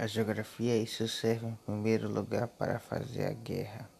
A geografia isso serve em primeiro lugar para fazer a guerra.